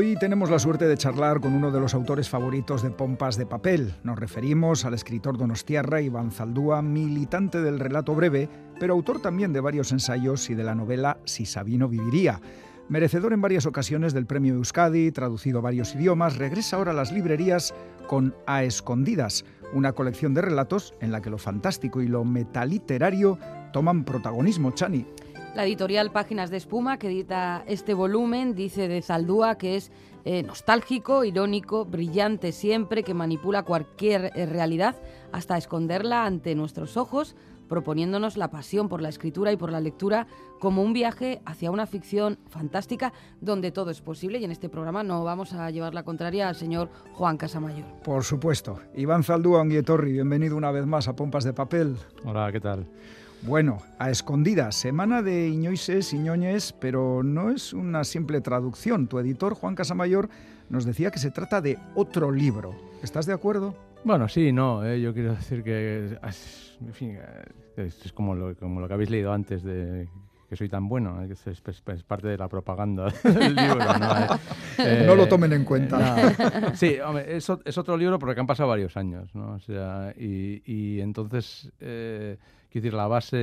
Hoy tenemos la suerte de charlar con uno de los autores favoritos de Pompas de Papel. Nos referimos al escritor donostiarra Iván Zaldúa, militante del relato breve, pero autor también de varios ensayos y de la novela Si Sabino viviría. Merecedor en varias ocasiones del premio Euskadi, traducido a varios idiomas, regresa ahora a las librerías con A Escondidas, una colección de relatos en la que lo fantástico y lo metaliterario toman protagonismo, Chani. La editorial Páginas de Espuma, que edita este volumen, dice de Zaldúa que es eh, nostálgico, irónico, brillante siempre, que manipula cualquier eh, realidad hasta esconderla ante nuestros ojos, proponiéndonos la pasión por la escritura y por la lectura como un viaje hacia una ficción fantástica donde todo es posible y en este programa no vamos a llevar la contraria al señor Juan Casamayor. Por supuesto. Iván Zaldúa Onguietorri, bienvenido una vez más a Pompas de Papel. Hola, ¿qué tal? Bueno, a escondidas, semana de Iñoises, Iñoñes, pero no es una simple traducción. Tu editor, Juan Casamayor, nos decía que se trata de otro libro. ¿Estás de acuerdo? Bueno, sí, no, eh, yo quiero decir que en fin, es como lo, como lo que habéis leído antes de que soy tan bueno, eh, es, parte de la propaganda del libro. ¿no? Eh, no lo tomen en cuenta. Sí, hombre, es, es, otro libro porque han pasado varios años, ¿no? O sea, y, y entonces Quiero decir, la base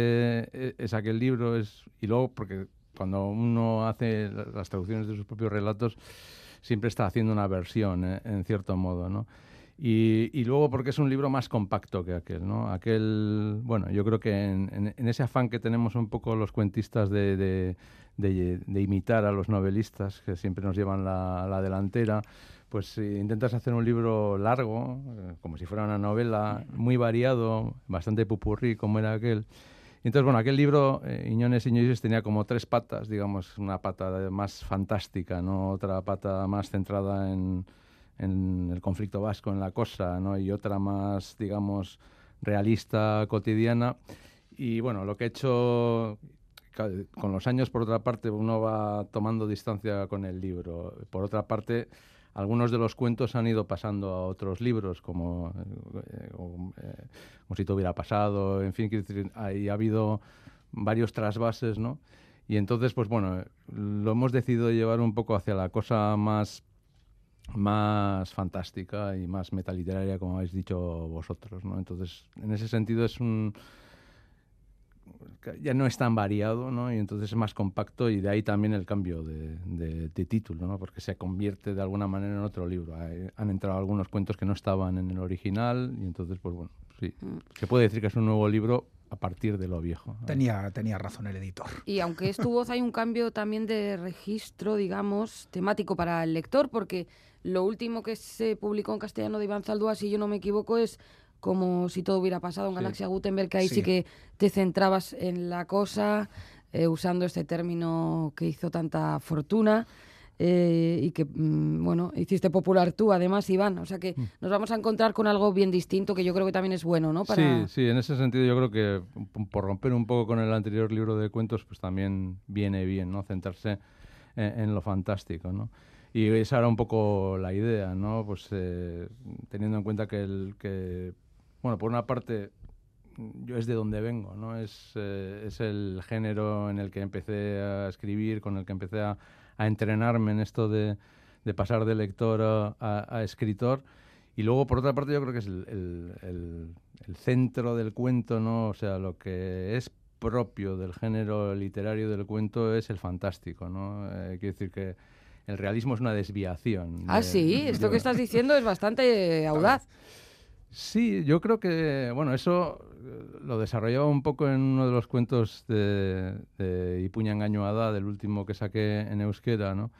e, es aquel libro, es, y luego porque cuando uno hace las traducciones de sus propios relatos, siempre está haciendo una versión, eh, en cierto modo, ¿no? Y, y, luego porque es un libro más compacto que aquel, ¿no? Aquel, bueno, yo creo que en, en, ese afán que tenemos un poco los cuentistas de, de, de, imitar a los novelistas, que siempre nos llevan la, la delantera, pues intentas hacer un libro largo, eh, como si fuera una novela, muy variado, bastante pupurrí como era aquel. Entonces, bueno, aquel libro, eh, Iñones Iñones, tenía como tres patas, digamos, una pata más fantástica, ¿no? otra pata más centrada en, en el conflicto vasco, en la cosa, ¿no? y otra más, digamos, realista, cotidiana. Y bueno, lo que he hecho con los años, por otra parte, uno va tomando distancia con el libro. Por otra parte, algunos de los cuentos han ido pasando a otros libros, como, eh, eh, como si te hubiera pasado, en fin, ahí ha habido varios trasvases, ¿no? Y entonces, pues bueno, lo hemos decidido llevar un poco hacia la cosa más, más fantástica y más metaliteraria, como habéis dicho vosotros, ¿no? Entonces, en ese sentido es un ya no es tan variado, ¿no? Y entonces es más compacto y de ahí también el cambio de, título, ¿no? Porque se convierte de alguna manera en otro libro. han entrado algunos cuentos que no estaban en el original y entonces, pues bueno, sí. Mm. Se puede decir que es un nuevo libro a partir de lo viejo. Tenía, tenía razón el editor. Y aunque es tu voz, hay un cambio también de registro, digamos, temático para el lector, porque lo último que se publicó en castellano de Iván Zaldúa, si yo no me equivoco, es como si todo hubiera pasado en Galaxia Gutenberg, que ahí sí. que te centrabas en la cosa, eh, usando este término que hizo tanta fortuna. Eh, y que, mm, bueno, hiciste popular tú, además, Iván. O sea que mm. nos vamos a encontrar con algo bien distinto que yo creo que también es bueno, ¿no? Sí, sí, en ese sentido yo creo que por romper un poco con el anterior libro de cuentos, pues también viene bien, ¿no? Centrarse en, lo fantástico, ¿no? Y esa era un poco la idea, ¿no? Pues eh, teniendo en cuenta que, el, que bueno, por una parte, yo es de donde vengo, ¿no? Es, eh, es el género en el que empecé a escribir, con el que empecé a, entrenarme en esto de, de pasar de lector a, escritor. Y luego, por otra parte, yo creo que es el, el, centro del cuento, ¿no? O sea, lo que es propio del género literario del cuento es el fantástico, ¿no? Eh, quiero decir que el realismo es una desviación. Ah, sí, esto que estás diciendo es bastante audaz. Sí, yo creo que, bueno, eso eh, lo desarrollaba un poco en uno de los cuentos de, de Ipuña Engañoada, del último que saqué en euskera, ¿no?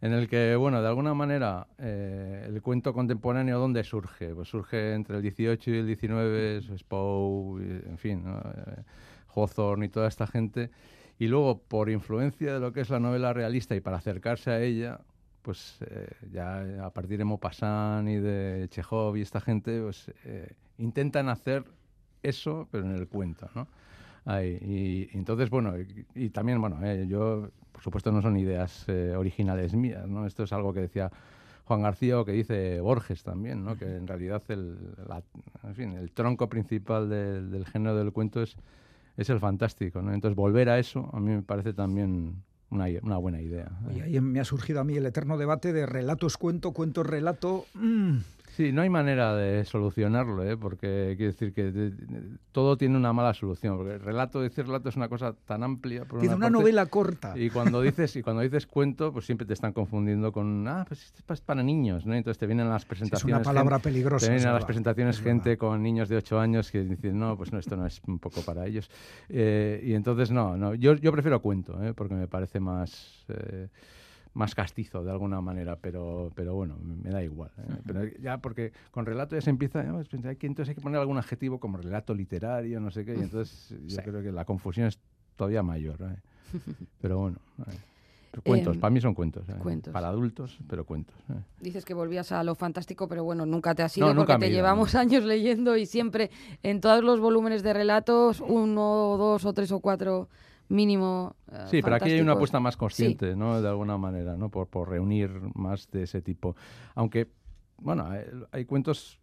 En el que, bueno, de alguna manera, eh, el cuento contemporáneo, ¿dónde surge? Pues surge entre el 18 y el 19, Poe, en fin, ¿no? Eh, Hawthorne y toda esta gente. Y luego, por influencia de lo que es la novela realista y para acercarse a ella, pues eh, ya a partir de Maupassant y de Chekhov y esta gente, pues eh, intentan hacer eso, pero en el cuento, ¿no? y, entonces, bueno, y, también, bueno, eh, yo, por supuesto, no son ideas originales mías, ¿no? Esto es algo que decía Juan García o que dice Borges también, ¿no? Que en realidad el, el tronco principal del género del cuento es, es el fantástico. Entonces, volver a eso a mí me parece también una, una buena idea. Y ahí me ha surgido a mí el eterno debate de relato es cuento, cuento es relato. Mm. Sí, no hay manera de solucionarlo, ¿eh? porque quiere decir que todo tiene una mala solución. Porque el relato, decir relato es una cosa tan amplia. tiene una, novela corta. Y cuando dices y cuando dices cuento, pues siempre te están confundiendo con ah, pues es para niños, ¿no? Entonces te vienen las presentaciones. es una palabra peligrosa. Te vienen a las presentaciones gente con niños de 8 años que dicen no, pues no, esto no es un poco para ellos. Eh, y entonces no, no, yo, yo prefiero cuento, ¿eh? porque me parece más. Eh, más castizo de alguna manera, pero, pero bueno, me da igual. ¿eh? Pero ya porque con relato ya se empieza, ¿no? entonces hay que poner algún adjetivo como relato literario, no sé qué, y entonces yo creo que la confusión es todavía mayor. ¿eh? Pero bueno. Cuentos, em, para mí son cuentos, ¿eh? cuentos. Para adultos, pero cuentos. Dices que volvías a lo fantástico, pero bueno, nunca te has ido porque te llevamos años leyendo y siempre en todos los volúmenes de relatos, uno, dos o tres o cuatro mínimo. Eh, sí, pero aquí hay una apuesta más consciente, ¿no? De alguna manera, ¿no? Por, por reunir más de ese tipo. Aunque, bueno, hay, cuentos,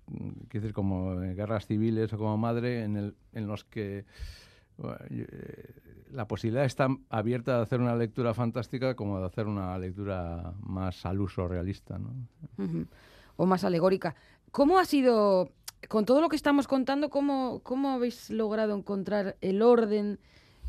quiero decir, como Guerras Civiles o como Madre, en, el, en los que eh, la posibilidad está abierta de hacer una lectura fantástica como de hacer una lectura más al uso realista, ¿no? O más alegórica. ¿Cómo ha sido, con todo lo que estamos contando, cómo, cómo habéis logrado encontrar el orden?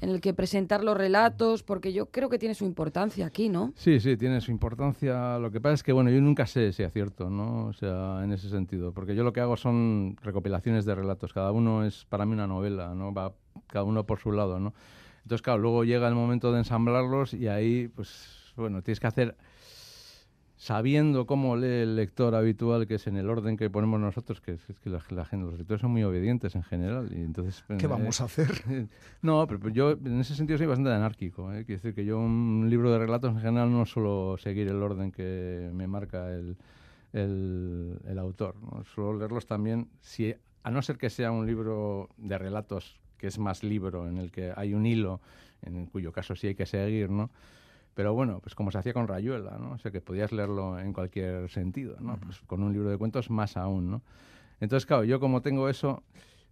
En el que presentar los relatos, porque yo creo que tiene su importancia aquí, ¿no? Sí, sí, tiene su importancia. Lo que pasa es que, bueno, yo nunca sé si acierto, ¿no? O sea, en ese sentido, porque yo lo que hago son recopilaciones de relatos. Cada uno es para mí una novela, ¿no? Va cada uno por su lado, ¿no? Entonces, claro, luego llega el momento de ensamblarlos y ahí, pues, bueno, tienes que hacer sabiendo cómo lee el lector habitual, que es en el orden que ponemos nosotros, que es, que la, gente, los lectores son muy obedientes en general. Y entonces, ¿Qué eh, vamos a hacer? no, pero yo en ese sentido soy bastante anárquico. ¿eh? Quiero decir que yo un libro de relatos en general no suelo seguir el orden que me marca el, el, autor. ¿no? Suelo leerlos también, si, a no ser que sea un libro de relatos que es más libro, en el que hay un hilo, en cuyo caso sí hay que seguir, ¿no? Pero bueno, pues como se hacía con Rayuela, ¿no? O sea, que podías leerlo en cualquier sentido, ¿no? Pues con un libro de cuentos más aún, ¿no? Entonces, claro, yo como tengo eso,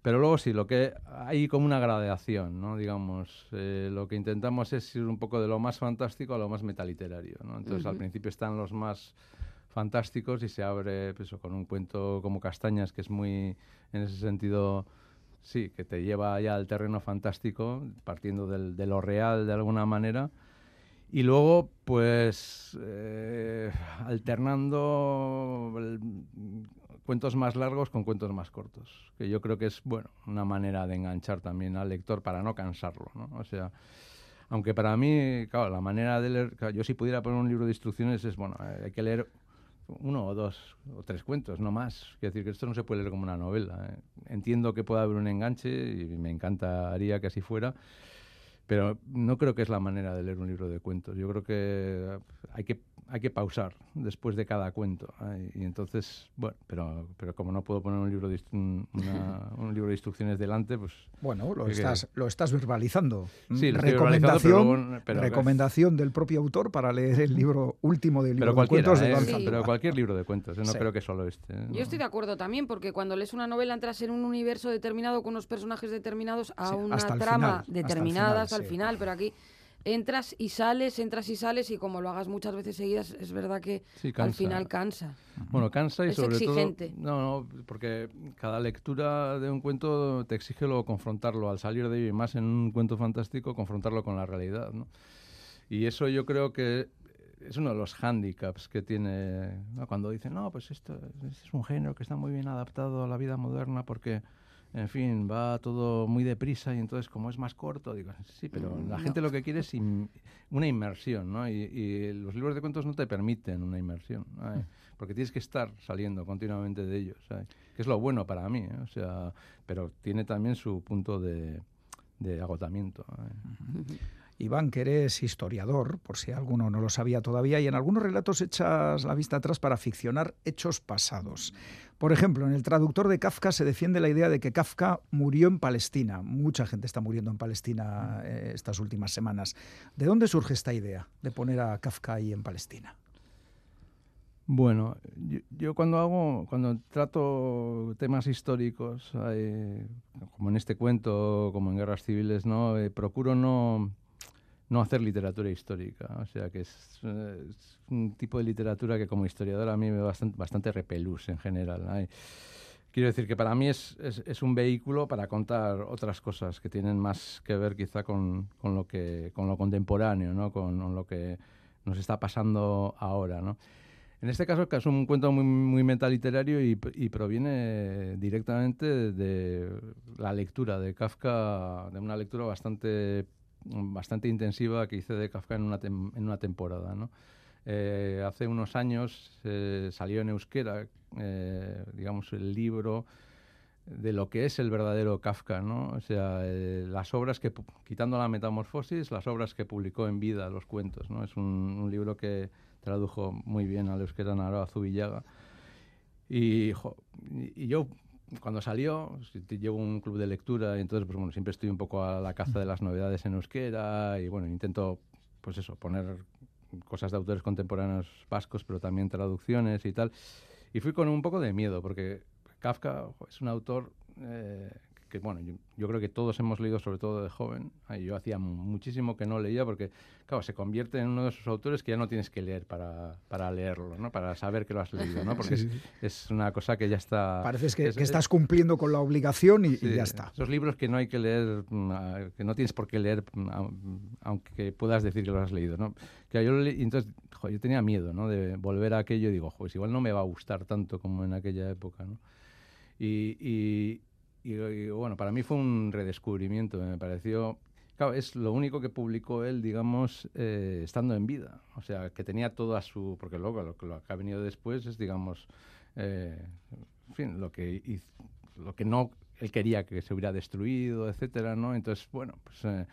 pero luego sí, lo que hay como una gradación, ¿no? Digamos, eh, lo que intentamos es ir un poco de lo más fantástico a lo más metaliterario, ¿no? Entonces, al principio están los más fantásticos y se abre pues, con un cuento como Castañas, que es muy, en ese sentido, sí, que te lleva ya al terreno fantástico, partiendo del, de lo real de alguna manera y luego, pues, eh, alternando cuentos más largos con cuentos más cortos, que yo creo que es, bueno, una manera de enganchar también al lector para no cansarlo, ¿no? O sea, aunque para mí, claro, la manera de leer, yo si pudiera poner un libro de instrucciones es, bueno, hay que leer uno o dos o tres cuentos, no más. Quiero decir que esto no se puede leer como una novela. ¿eh? Entiendo que pueda haber un enganche y me encantaría que así fuera, pero no creo que es la manera de leer un libro de cuentos. Yo creo que hay que hay que pausar después de cada cuento. Y entonces, bueno, pero, pero como no puedo poner un libro de, un libro de instrucciones delante, pues... Bueno, lo, estás, lo estás verbalizando. Sí, recomendación, recomendación del propio autor para leer el libro último del libro de cuentos de ¿eh? Pero cualquier libro de cuentos, ¿eh? no creo que solo este. ¿eh? Yo estoy de acuerdo también, porque cuando lees una novela entras en un universo determinado con unos personajes determinados a una trama determinada hasta el final, pero aquí entras y sales, entras y sales y como lo hagas muchas veces seguidas, es verdad que al final cansa. Bueno, cansa y sobre exigente. todo... No, no, porque cada lectura de un cuento te exige luego confrontarlo al salir de ello y más en un cuento fantástico, confrontarlo con la realidad, ¿no? Y eso yo creo que es uno de los hándicaps que tiene cuando dicen, no, pues esto es un género que está muy bien adaptado a la vida moderna porque en fin, va todo muy deprisa y entonces como es más corto, digo, sí, pero la gente lo que quiere es una inmersión, ¿no? Y, los libros de cuentos no te permiten una inmersión, mm. porque tienes que estar saliendo continuamente de ellos, que es lo bueno para mí, ¿eh? o sea, pero tiene también su punto de, agotamiento. Iván, que eres historiador, por si alguno no lo sabía todavía, y en algunos relatos echas la vista atrás para ficcionar hechos pasados. Por ejemplo, en el traductor de Kafka se defiende la idea de que Kafka murió en Palestina. Mucha gente está muriendo en Palestina eh, estas últimas semanas. ¿De dónde surge esta idea de poner a Kafka ahí en Palestina? Bueno, yo, cuando hago, cuando trato temas históricos, como en este cuento, como en guerras civiles, no, eh, procuro no no hacer literatura histórica. O sea, que es, un tipo de literatura que como historiador a mí me bastante, bastante repelús en general. Quiero decir que para mí es, es, un vehículo para contar otras cosas que tienen más que ver quizá con, con lo, que, con lo contemporáneo, ¿no? con, con lo que nos está pasando ahora. ¿no? En este caso es un cuento muy, muy metaliterario y, y, proviene directamente de la lectura de Kafka, de una lectura bastante, bastante intensiva que hice de Kafka en una, en una temporada. ¿no? Eh, hace unos años eh, salió en euskera, eh, digamos, el libro de lo que es el verdadero Kafka, ¿no? O sea, las obras que, quitando la metamorfosis, las obras que publicó en vida, los cuentos, ¿no? Es un, un libro que tradujo muy bien al euskera Naro Zubillaga. Y, y, yo, cuando salió, llevo un club de lectura y entonces, pues bueno, siempre estoy un poco a la caza de las novedades en euskera y bueno, intento, pues eso, poner cosas de autores contemporáneos vascos, pero también traducciones y tal. Y fui con un poco de miedo, porque Kafka es un autor eh, que bueno, yo, creo que todos hemos leído, sobre todo de joven. Yo hacía muchísimo que no leía porque, claro, se convierte en uno de esos autores que ya no tienes que leer para, para leerlo, ¿no? Para saber que lo has leído, ¿no? Porque Es, una cosa que ya está... Parece que, que estás cumpliendo con la obligación y, ya está. Esos libros que no hay que leer, mm, que no tienes por qué leer, mm, aunque puedas decir que lo has leído, ¿no? Que yo, entonces, yo tenía miedo, ¿no? De volver a aquello y digo, pues igual no me va a gustar tanto como en aquella época, ¿no? y, y, bueno, para mí fue un redescubrimiento, me pareció... Claro, es lo único que publicó él, digamos, eh, estando en vida. O sea, que tenía toda su... Porque luego lo, lo que ha venido después es, digamos, eh, en fin, lo que, lo que no él quería que se hubiera destruido, etcétera, ¿no? Entonces, bueno, pues... Eh,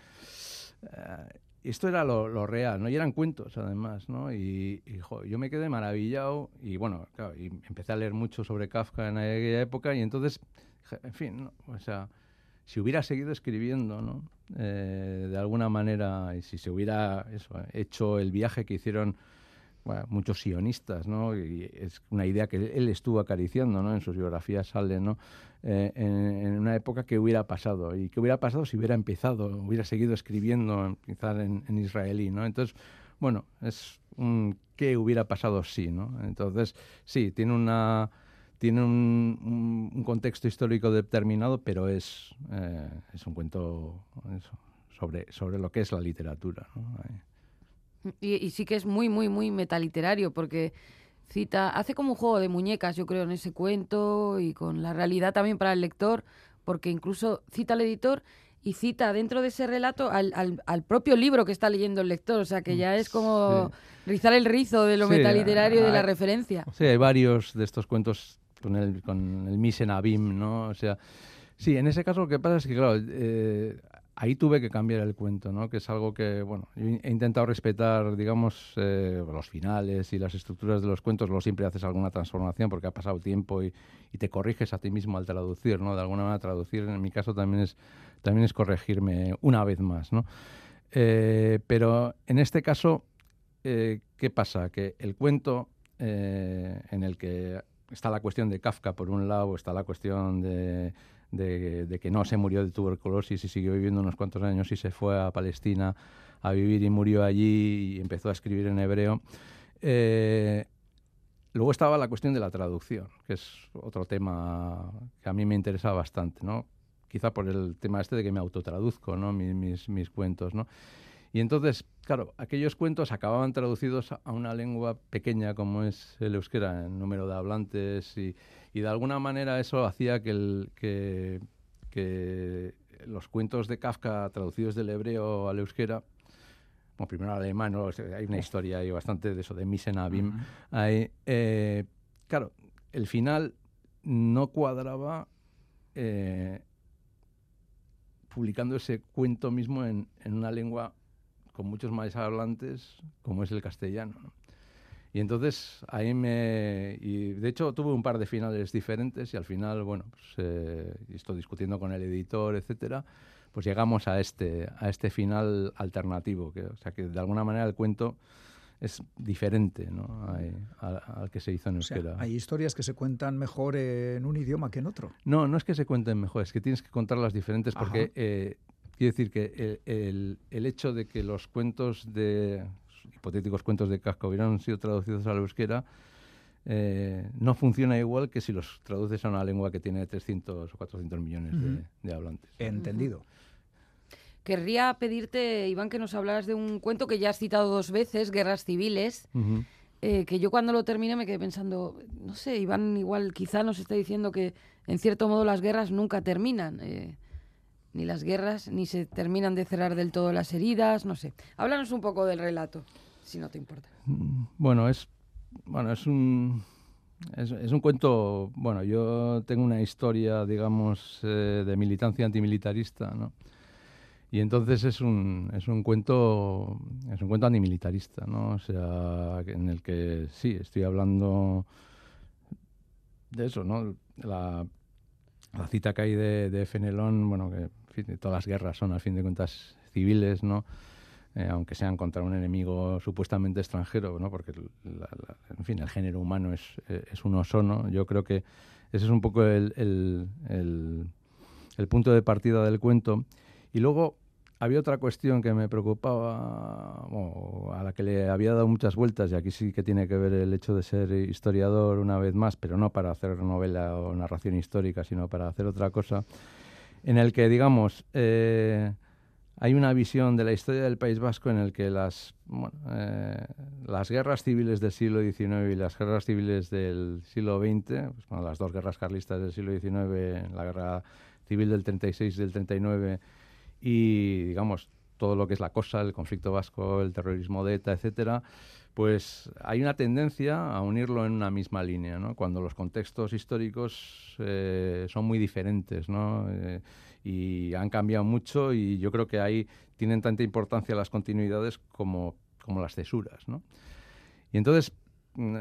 esto era lo, real, ¿no? Y eran cuentos, además, ¿no? Y, yo me quedé maravillado y, bueno, claro, y empecé a leer mucho sobre Kafka en aquella época y entonces en fin, o sea, si hubiera seguido escribiendo, ¿no? Eh, de alguna manera, y si se hubiera hecho el viaje que hicieron muchos sionistas, ¿no? Y es una idea que él estuvo acariciando, ¿no? En sus biografías sale, ¿no? Eh, en, una época que hubiera pasado y que hubiera pasado si hubiera empezado, hubiera seguido escribiendo, quizás en, en israelí, ¿no? Entonces, bueno, es un qué hubiera pasado si, ¿no? Entonces, sí, tiene una tiene un, contexto histórico determinado, pero es, eh, es un cuento sobre, sobre lo que es la literatura. Y, sí que es muy, muy, muy metaliterario, porque cita, hace como un juego de muñecas, yo creo, en ese cuento y con la realidad también para el lector, porque incluso cita al editor y cita dentro de ese relato al, al, propio libro que está leyendo el lector, o sea que ya es como rizar el rizo de lo metaliterario y de la referencia. Sí, hay varios de estos cuentos con el, con el Misen Abim, ¿no? O sea, sí, en ese caso lo que pasa es que, claro, eh, ahí tuve que cambiar el cuento, ¿no? Que es algo que, bueno, he intentado respetar, digamos, eh, los finales y las estructuras de los cuentos. Luego siempre haces alguna transformación porque ha pasado tiempo y, y, te corriges a ti mismo al traducir, ¿no? De alguna manera traducir, en mi caso, también es, también es corregirme una vez más, ¿no? Eh, pero en este caso, ¿qué pasa? Que el cuento en el que está la cuestión de Kafka por un lado, está la cuestión de, de, que no se murió de tuberculosis y siguió viviendo unos cuantos años y se fue a Palestina a vivir y murió allí y empezó a escribir en hebreo. Eh, luego estaba la cuestión de la traducción, que es otro tema que a mí me interesa bastante, ¿no? Quizá por el tema este de que me autotraduzco, ¿no? Mis, mis, mis cuentos, ¿no? Y entonces, claro, aquellos cuentos acababan traducidos a una lengua pequeña como es el euskera, en número de hablantes, y, de alguna manera eso hacía que, el, que, los cuentos de Kafka traducidos del hebreo al euskera, bueno, primero al alemán, hay una historia ahí bastante de eso, de Misen Abim, eh, claro, el final no cuadraba eh, publicando ese cuento mismo en, en una lengua con muchos más hablantes, como es el castellano. Y entonces ahí me... Y de hecho tuve un par de finales diferentes y al final, bueno, pues, eh, estoy discutiendo con el editor, etcétera, pues llegamos a este, a este final alternativo, que, o sea que de alguna manera el cuento es diferente ¿no? al, que se hizo en euskera. hay historias que se cuentan mejor en un idioma que en otro. No, no es que se cuenten mejor, es que tienes que contarlas diferentes porque quiero decir que el, el, hecho de que los cuentos de, hipotéticos cuentos de Kafka hubieran sido traducidos a la euskera, eh, no funciona igual que si los traduces a una lengua que tiene 300 o 400 millones de, hablantes. Entendido. Querría pedirte, Iván, que nos hablaras de un cuento que ya has citado dos veces, Guerras Civiles, eh, que yo cuando lo terminé me quedé pensando, no sé, Iván igual quizá nos está diciendo que en cierto modo las guerras nunca terminan. Eh, ni las guerras, ni se terminan de cerrar del todo las heridas, no sé. Háblanos un poco del relato, si no te importa. Bueno, es bueno, es un, es, un cuento, bueno, yo tengo una historia, digamos, eh, de militancia antimilitarista, ¿no? Y entonces es un, es un cuento es un cuento antimilitarista, ¿no? O sea, en el que sí, estoy hablando de eso, ¿no? La, la cita que hay de, de Fenelón, bueno, que todas las guerras son, al fin de cuentas, civiles, ¿no? Eh, aunque sean contra un enemigo supuestamente extranjero, ¿no? porque en fin, el género humano es, eh, es uno solo. Yo creo que ese es un poco el, el, el, punto de partida del cuento. Y luego había otra cuestión que me preocupaba, a la que le había dado muchas vueltas, y aquí sí que tiene que ver el hecho de ser historiador una vez más, pero no para hacer novela o narración histórica, sino para hacer otra cosa, en el que, digamos, eh, hay una visión de la historia del País Vasco en el que las, eh, las guerras civiles del siglo XIX y las guerras civiles del siglo XX, pues, las dos guerras carlistas del siglo XIX, la guerra civil del 36 y del 39, y digamos todo lo que es la cosa, el conflicto vasco, el terrorismo de ETA, etcétera, pues hay una tendencia a unirlo en una misma línea. Cuando los contextos históricos eh, son muy diferentes, ¿no? Eh, y han cambiado mucho y yo creo que ahí tienen tanta importancia las continuidades como, como las cesuras. Y entonces, mm,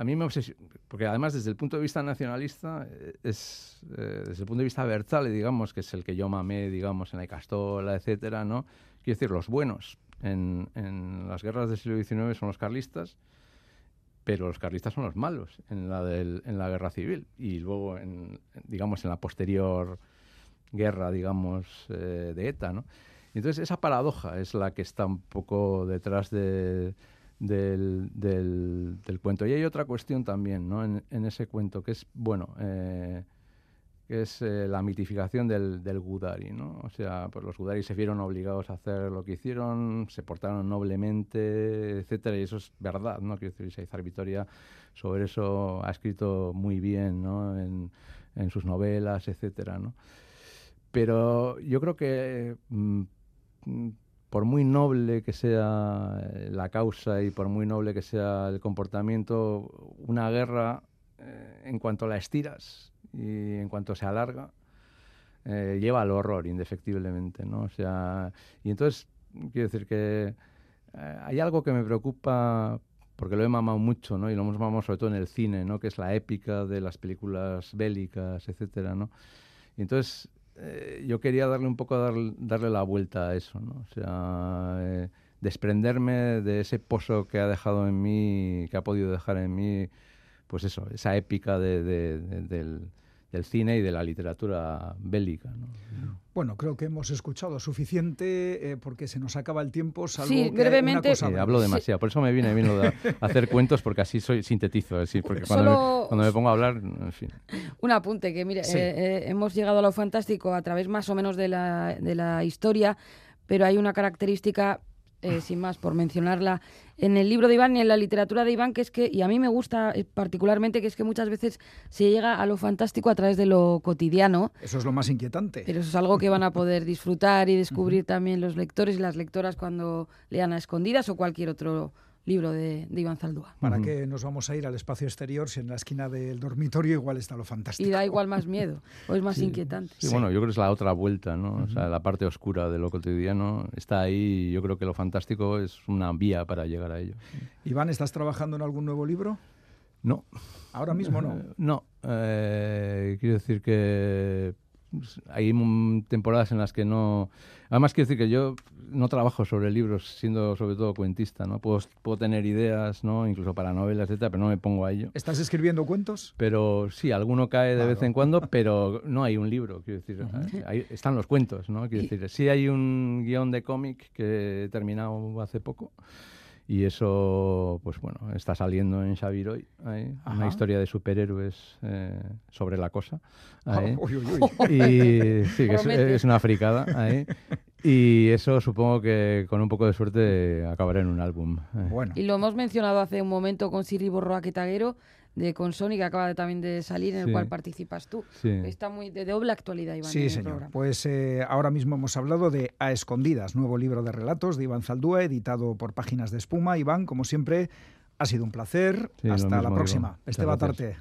a mí me obsesiona, porque además desde el punto de vista nacionalista, eh, es, eh, desde el punto de vista Berzale, digamos, que es el que yo mamé, digamos, en la Castola, etcétera, ¿no? Quiero decir, los buenos en, en las guerras del siglo XIX son los carlistas, pero los carlistas son los malos en la, del, en la guerra civil y luego, en, digamos, en la posterior guerra, digamos, eh, de ETA, ¿no? entonces esa paradoja es la que está un poco detrás de, del, del, cuento. Y hay otra cuestión también, ¿no? En, ese cuento, que es, bueno, eh, que es eh, la mitificación del, del Gudari, ¿no? O sea, pues los Gudari se vieron obligados a hacer lo que hicieron, se portaron noblemente, etcétera, y eso es verdad, ¿no? Quiero decir, Saizar Vitoria sobre eso ha escrito muy bien, ¿no? En, en sus novelas, etcétera, ¿no? Pero yo creo que mm, por muy noble que sea eh, la causa y por muy noble que sea el comportamiento, una guerra, eh, en cuanto la estiras y en cuanto se alarga, eh, lleva al horror, indefectiblemente, ¿no? O sea, y entonces, quiero decir que hay algo que me preocupa porque lo he mamado mucho, ¿no? Y lo hemos mamado sobre todo en el cine, ¿no? Que es la épica de las películas bélicas, etcétera, ¿no? Y entonces eh, yo quería darle un poco, darle la vuelta a eso, ¿no? O sea, eh, desprenderme de ese pozo que ha dejado en mí, que ha podido dejar en mí, pues eso, esa épica de, del, cine y de la literatura bélica. Bueno, creo que hemos escuchado suficiente eh, porque se nos acaba el tiempo. Salvo sí, que brevemente. Sí, hablo demasiado, por eso me viene bien lo de hacer cuentos porque así soy sintetizo, así, porque cuando, me, cuando, me, pongo a hablar, en fin. Un apunte que mire, eh, eh, hemos llegado a lo fantástico a través más o menos de la, de la historia, pero hay una característica eh, sin más, por mencionarla, en el libro de Iván y en la literatura de Iván, que es que, y a mí me gusta eh, particularmente, que es que muchas veces se llega a lo fantástico a través de lo cotidiano. Eso es lo más inquietante. Pero eso es algo que van a poder disfrutar y descubrir también los lectores y las lectoras cuando lean a escondidas o cualquier otro libro de, Iván Zaldúa. ¿Para qué nos vamos a ir al espacio exterior si en la esquina del dormitorio igual está lo fantástico? Y da igual más miedo, o es más inquietante. Sí, bueno, yo creo que es la otra vuelta, ¿no? O sea, la parte oscura de lo cotidiano está ahí y yo creo que lo fantástico es una vía para llegar a ello. Iván, ¿estás trabajando en algún nuevo libro? No. ¿Ahora mismo no? no. Eh, quiero decir que hay temporadas en las que no... Además, quiero decir que yo no trabajo sobre libros siendo sobre todo cuentista, ¿no? Puedo, puedo tener ideas, ¿no? Incluso para novelas, etcétera, pero no me pongo a ello. ¿Estás escribiendo cuentos? Pero sí, alguno cae de vez en cuando, pero no hay un libro, quiero decir. ahí están los cuentos, ¿no? Quiero decir, sí hay un guion de cómic que he terminado hace poco y eso, pues bueno, está saliendo en Xaviroy, una historia de superhéroes eh, sobre la cosa. Y sí, que es, una fricada. Y eso supongo que con un poco de suerte acabará en un álbum. Eh. Bueno. Y lo hemos mencionado hace un momento con Siri Borroa Quetaguero de con Sony que acaba de, también de salir, en el cual participas tú. Está muy de doble actualidad, Iván. Sí, señor. Pues eh, ahora mismo hemos hablado de A Escondidas, nuevo libro de relatos de Iván Zaldúa, editado por Páginas de Espuma. Iván, como siempre, ha sido un placer. Hasta la próxima. Este Tarte.